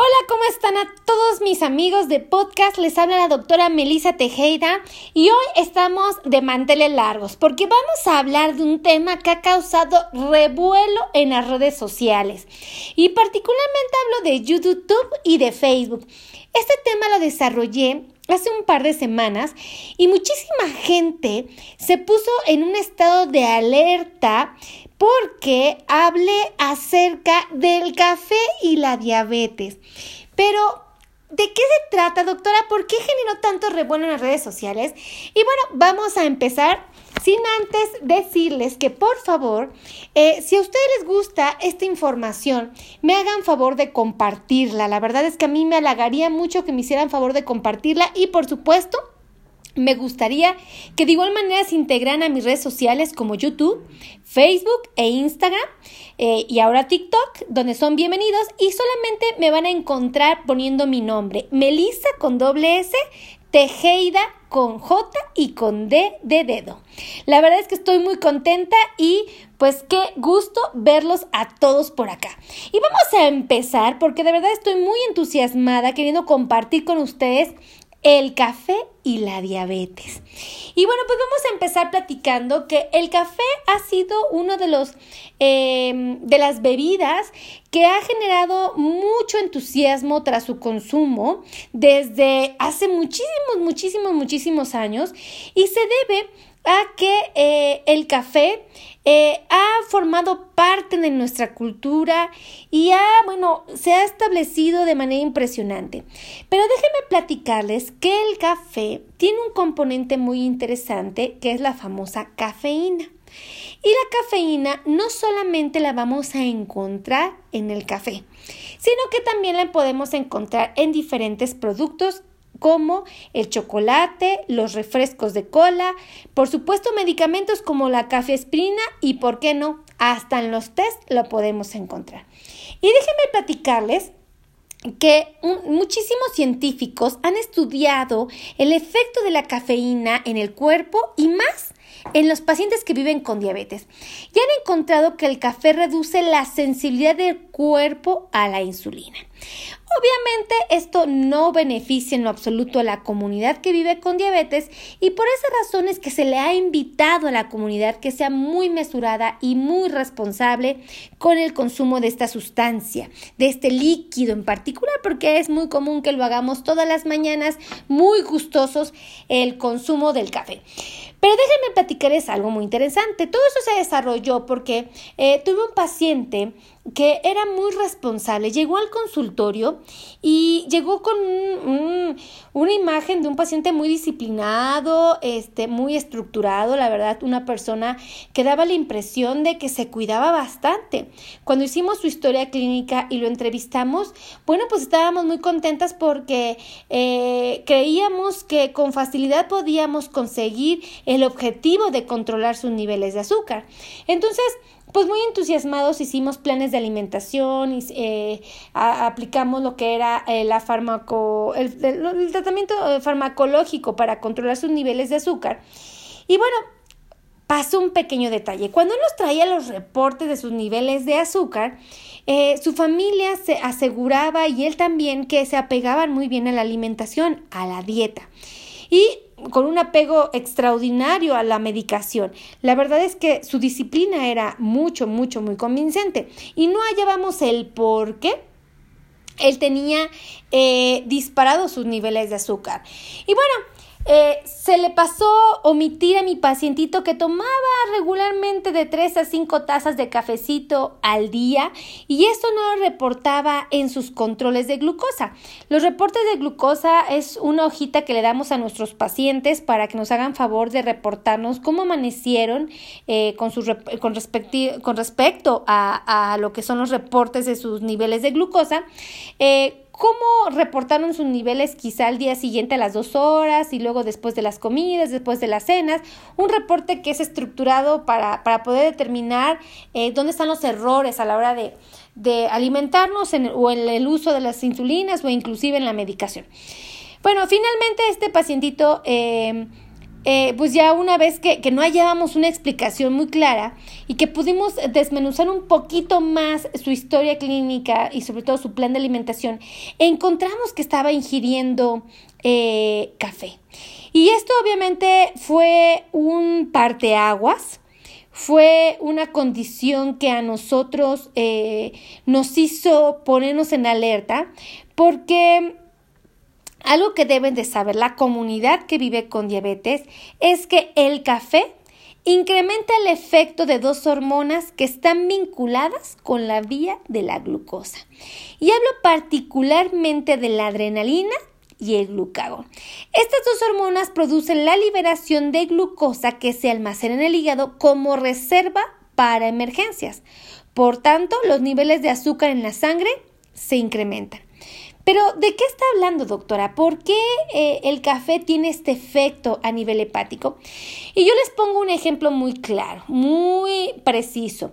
Hola, ¿cómo están a todos mis amigos de podcast? Les habla la doctora Melissa Tejeda y hoy estamos de manteles largos porque vamos a hablar de un tema que ha causado revuelo en las redes sociales y particularmente hablo de YouTube y de Facebook. Este tema lo desarrollé hace un par de semanas y muchísima gente se puso en un estado de alerta porque hablé acerca del café y la diabetes. Pero, ¿de qué se trata, doctora? ¿Por qué generó tanto revuelo en las redes sociales? Y bueno, vamos a empezar sin antes decirles que por favor, eh, si a ustedes les gusta esta información, me hagan favor de compartirla. La verdad es que a mí me halagaría mucho que me hicieran favor de compartirla y por supuesto, me gustaría que de igual manera se integran a mis redes sociales como YouTube, Facebook e Instagram eh, y ahora TikTok, donde son bienvenidos y solamente me van a encontrar poniendo mi nombre, Melissa con doble S, Tejeida con J y con D de dedo. La verdad es que estoy muy contenta y pues qué gusto verlos a todos por acá. Y vamos a empezar porque de verdad estoy muy entusiasmada queriendo compartir con ustedes el café y la diabetes. Y bueno, pues vamos a empezar platicando que el café ha sido uno de los em, de las bebidas que ha generado mucho entusiasmo tras su consumo desde hace muchísimos, muchísimos, muchísimos años y se debe a que eh, el café eh, ha formado parte de nuestra cultura y ha, bueno, se ha establecido de manera impresionante. Pero déjenme platicarles que el café tiene un componente muy interesante que es la famosa cafeína. Y la cafeína no solamente la vamos a encontrar en el café, sino que también la podemos encontrar en diferentes productos como el chocolate, los refrescos de cola, por supuesto medicamentos como la cafeesprina y, ¿por qué no? Hasta en los test lo podemos encontrar. Y déjenme platicarles que muchísimos científicos han estudiado el efecto de la cafeína en el cuerpo y más en los pacientes que viven con diabetes y han encontrado que el café reduce la sensibilidad del cuerpo a la insulina. Obviamente esto no beneficia en lo absoluto a la comunidad que vive con diabetes y por esa razón es que se le ha invitado a la comunidad que sea muy mesurada y muy responsable con el consumo de esta sustancia, de este líquido en particular, porque es muy común que lo hagamos todas las mañanas muy gustosos el consumo del café. Pero déjenme platicarles algo muy interesante. Todo eso se desarrolló porque eh, tuve un paciente que era muy responsable. Llegó al consultorio y llegó con una imagen de un paciente muy disciplinado, este, muy estructurado, la verdad, una persona que daba la impresión de que se cuidaba bastante. Cuando hicimos su historia clínica y lo entrevistamos, bueno, pues estábamos muy contentas porque eh, creíamos que con facilidad podíamos conseguir el objetivo de controlar sus niveles de azúcar. Entonces, pues muy entusiasmados hicimos planes de alimentación y eh, aplicamos lo que era eh, la farmaco, el, tratamiento eh, farmacológico para controlar sus niveles de azúcar. Y bueno, pasó un pequeño detalle. Cuando nos traía los reportes de sus niveles de azúcar, su familia se aseguraba y él también que se apegaban muy bien a la alimentación, a la dieta. Y con un apego extraordinario a la medicación. La verdad es que su disciplina era mucho, mucho, muy convincente y no hallábamos el por qué él tenía eh, disparados sus niveles de azúcar. Y bueno, eh, se le pasó omitir a mi pacientito que tomaba regularmente de 3 a 5 tazas de cafecito al día y esto no lo reportaba en sus controles de glucosa. Los reportes de glucosa es una hojita que le damos a nuestros pacientes para que nos hagan favor de reportarnos cómo amanecieron eh, con, con, con, respecto a, a, lo que son los reportes de sus niveles de glucosa. Eh, cómo reportaron sus niveles quizá al día siguiente a las dos horas y luego después de las comidas, después de las cenas, un reporte que es estructurado para, para poder determinar eh, dónde están los errores a la hora de, de alimentarnos o en el uso de las insulinas o inclusive en la medicación. Bueno, finalmente este pacientito... Eh, eh, pues ya una vez que, que, no hallábamos una explicación muy clara y que pudimos desmenuzar un poquito más su historia clínica y sobre todo su plan de alimentación, encontramos que estaba ingiriendo eh, café. Y esto obviamente fue un parteaguas, fue una condición que a nosotros eh, nos hizo ponernos en alerta porque algo que deben de saber la comunidad que vive con diabetes es que el café incrementa el efecto de dos hormonas que están vinculadas con la vía de la glucosa. Y hablo particularmente de la adrenalina y el glucagón. Estas dos hormonas producen la liberación de glucosa que se almacena en el hígado como reserva para emergencias. Por tanto, los niveles de azúcar en la sangre se incrementan. Pero, ¿de qué está hablando, doctora? ¿Por qué eh, el café tiene este efecto a nivel hepático? Y yo les pongo un ejemplo muy claro, muy preciso.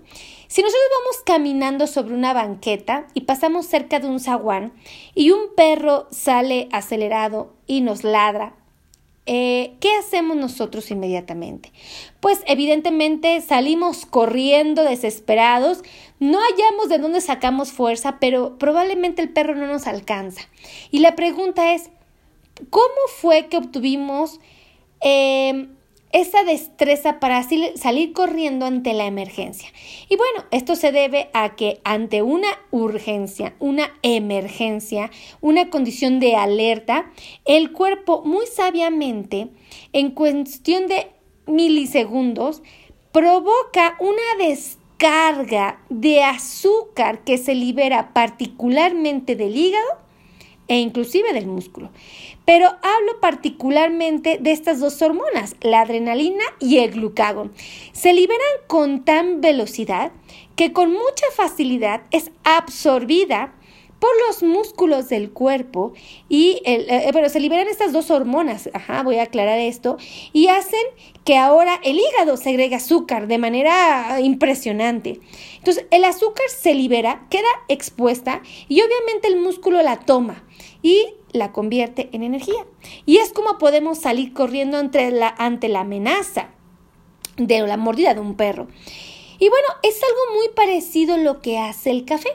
Si nosotros vamos caminando sobre una banqueta y pasamos cerca de un zaguán y un perro sale acelerado y nos ladra, eh, ¿qué hacemos nosotros inmediatamente? Pues evidentemente salimos corriendo desesperados, no hallamos de dónde sacamos fuerza, pero probablemente el perro no nos alcanza. Y la pregunta es, ¿cómo fue que obtuvimos eh, esa destreza para salir corriendo ante la emergencia. Y bueno, esto se debe a que ante una urgencia, una emergencia, una condición de alerta, el cuerpo muy sabiamente, en cuestión de milisegundos, provoca una descarga de azúcar que se libera particularmente del hígado e inclusive del músculo. Pero hablo particularmente de estas dos hormonas, la adrenalina y el glucagón. Se liberan con tan velocidad que con mucha facilidad es absorbida por los músculos del cuerpo y el, eh, pero se liberan estas dos hormonas, ajá, voy a aclarar esto, y hacen que ahora el hígado segregue azúcar de manera impresionante. Entonces, el azúcar se libera, queda expuesta y obviamente el músculo la toma y la convierte en energía. Y es como podemos salir corriendo ante la, ante la amenaza de la mordida de un perro. Y bueno, es algo muy parecido lo que hace el café.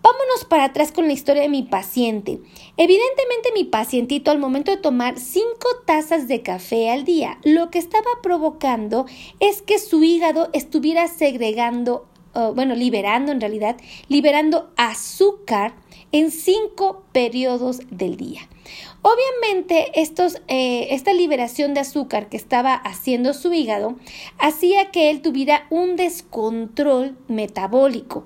Vámonos para atrás con la historia de mi paciente. Evidentemente mi pacientito al momento de tomar 5 tazas de café al día, lo que estaba provocando es que su hígado estuviera segregando, bueno, liberando en realidad, liberando azúcar en cinco periodos del día. Obviamente, estos, eh, esta liberación de azúcar que estaba haciendo su hígado hacía que él tuviera un descontrol metabólico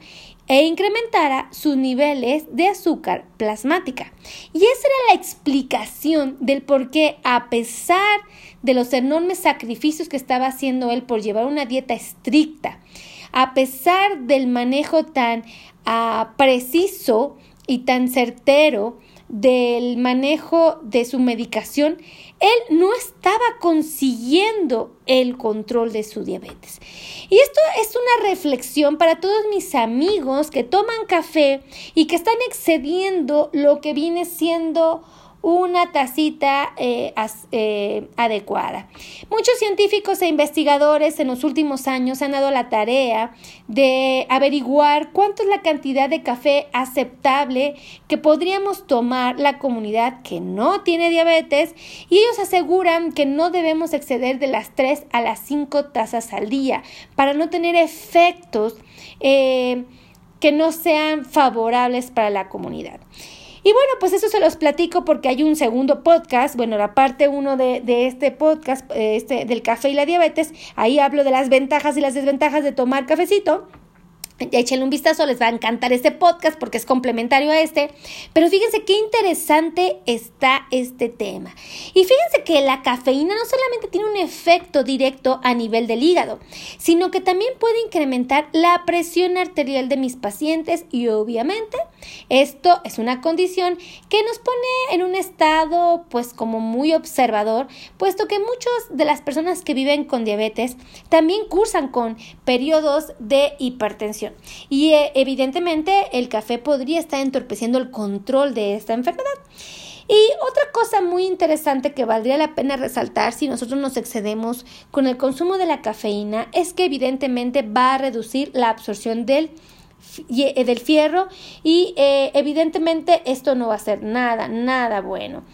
e incrementara sus niveles de azúcar plasmática. Y esa era la explicación del por qué, a pesar de los enormes sacrificios que estaba haciendo él por llevar una dieta estricta, a pesar del manejo tan ah, preciso y tan certero del manejo de su medicación, él no estaba consiguiendo el control de su diabetes. Y esto es una reflexión para todos mis amigos que toman café y que están excediendo lo que viene siendo una tacita eh, eh, adecuada. Muchos científicos e investigadores en los últimos años han dado la tarea de averiguar cuánto es la cantidad de café aceptable que podríamos tomar la comunidad que no tiene diabetes y ellos aseguran que no debemos exceder de las 3 a las 5 tazas al día para no tener efectos eh, que no sean favorables para la comunidad. Y bueno, pues eso se los platico porque hay un segundo podcast, bueno, la parte uno de, de este podcast, eh, este, del café y la diabetes, ahí hablo de las ventajas y las desventajas de tomar cafecito. Échenle un vistazo, les va a encantar este podcast porque es complementario a este. Pero fíjense qué interesante está este tema. Y fíjense que la cafeína no solamente tiene un efecto directo a nivel del hígado, sino que también puede incrementar la presión arterial de mis pacientes y obviamente Esto es una condición que nos pone en un estado pues como muy observador, puesto que muchas de las personas que viven con diabetes también cursan con periodos de hipertensión y eh, evidentemente el café podría estar entorpeciendo el control de esta enfermedad. Y otra cosa muy interesante que valdría la pena resaltar si nosotros nos excedemos con el consumo de la cafeína es que evidentemente va a reducir la absorción del eh, del fierro y eh, evidentemente esto no va a ser nada, nada bueno.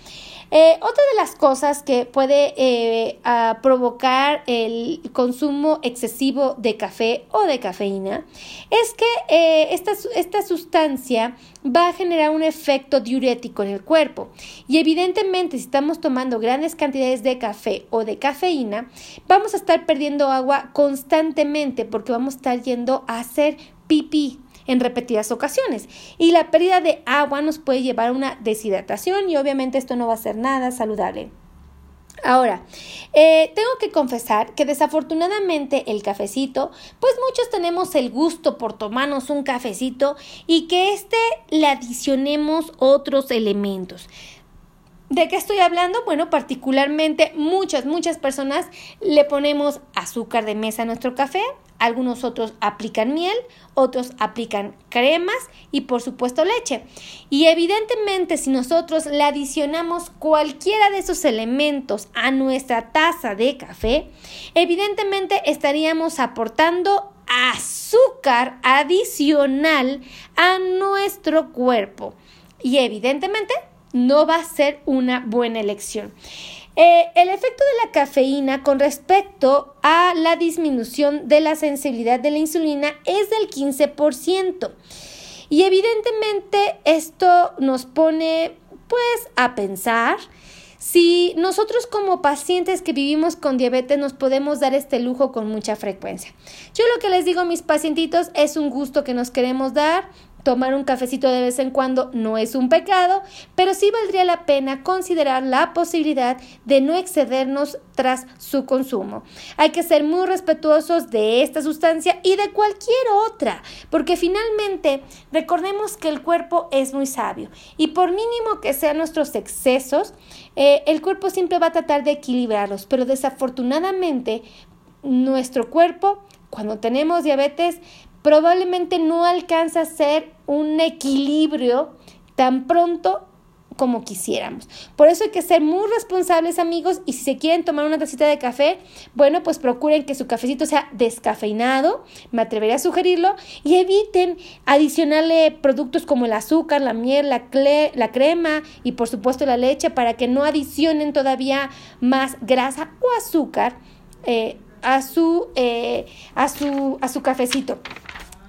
Eh, otra de las cosas que puede eh, provocar el consumo excesivo de café o de cafeína es que eh, esta, esta sustancia va a generar un efecto diurético en el cuerpo. Y evidentemente, si estamos tomando grandes cantidades de café o de cafeína, vamos a estar perdiendo agua constantemente porque vamos a estar yendo a hacer pipí en repetidas ocasiones. Y la pérdida de agua nos puede llevar a una deshidratación y obviamente esto no va a ser nada saludable. Ahora, eh, tengo que confesar que desafortunadamente el cafecito, pues muchos tenemos el gusto por tomarnos un cafecito y que este le adicionemos otros elementos. ¿De qué estoy hablando? Bueno, particularmente muchas, muchas personas le ponemos azúcar de mesa a nuestro café, algunos otros aplican miel, otros aplican cremas y por supuesto leche. Y evidentemente si nosotros le adicionamos cualquiera de esos elementos a nuestra taza de café, evidentemente estaríamos aportando azúcar adicional a nuestro cuerpo. Y evidentemente no va a ser una buena elección. Eh, el efecto de la cafeína con respecto a la disminución de la sensibilidad de la insulina es del 15%. Y evidentemente esto nos pone pues a pensar si nosotros como pacientes que vivimos con diabetes nos podemos dar este lujo con mucha frecuencia. Yo lo que les digo a mis pacientitos es un gusto que nos queremos dar, Tomar un cafecito de vez en cuando no es un pecado, pero sí valdría la pena considerar la posibilidad de no excedernos tras su consumo. Hay que ser muy respetuosos de esta sustancia y de cualquier otra, porque finalmente recordemos que el cuerpo es muy sabio y por mínimo que sean nuestros excesos, eh, el cuerpo siempre va a tratar de equilibrarlos, pero desafortunadamente nuestro cuerpo cuando tenemos diabetes probablemente no alcanza a ser un equilibrio tan pronto como quisiéramos. Por eso hay que ser muy responsables amigos y si se quieren tomar una tacita de café, bueno, pues procuren que su cafecito sea descafeinado, me atrevería a sugerirlo, y eviten adicionarle productos como el azúcar, la miel, la, crema y por supuesto la leche para que no adicionen todavía más grasa o azúcar eh, a, su, eh, a, su, a su cafecito.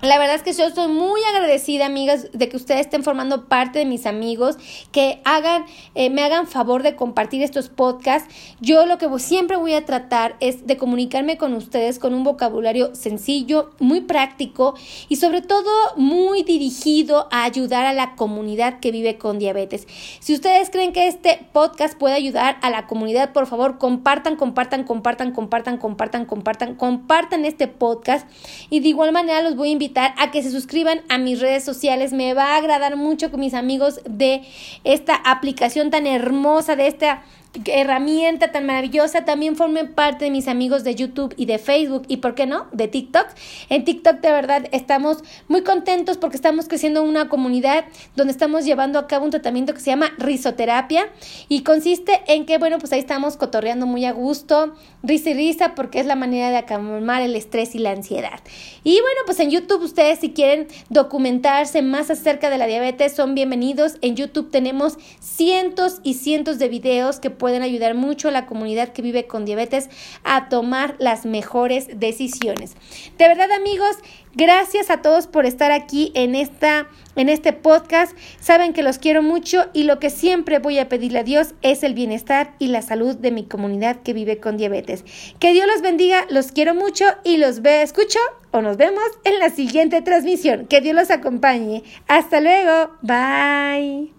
La verdad es que yo estoy muy agradecida, amigas, de que ustedes estén formando parte de mis amigos, que hagan, eh, me hagan favor de compartir estos podcasts. Yo lo que siempre voy a tratar es de comunicarme con ustedes con un vocabulario sencillo, muy práctico y sobre todo muy dirigido a ayudar a la comunidad que vive con diabetes. Si ustedes creen que este podcast puede ayudar a la comunidad, por favor, compartan, compartan, compartan, compartan, compartan, compartan, compartan este podcast y de igual manera los voy a a que se suscriban a mis redes sociales. Me va a agradar mucho con mis amigos de esta aplicación tan hermosa, de esta herramienta tan maravillosa. También formen parte de mis amigos de YouTube y de Facebook y, ¿por qué no?, de TikTok. En TikTok de verdad estamos muy contentos porque estamos creciendo una comunidad donde estamos llevando a cabo un tratamiento que se llama risoterapia y consiste en que, bueno, pues ahí estamos cotorreando muy a gusto, risa y risa porque es la manera de acalmar el estrés y la ansiedad. Y bueno, pues en YouTube ustedes si quieren documentarse más acerca de la diabetes son bienvenidos. En YouTube tenemos cientos y cientos de videos que pueden ayudar mucho a la comunidad que vive con diabetes a tomar las mejores decisiones. De verdad amigos, gracias a todos por estar aquí en esta en este podcast. Saben que los quiero mucho y lo que siempre voy a pedirle a Dios es el bienestar y la salud de mi comunidad que vive con diabetes. Que Dios los bendiga, los quiero mucho y los ve, escucho o nos vemos en la siguiente transmisión. Que Dios los acompañe. Hasta luego. Bye.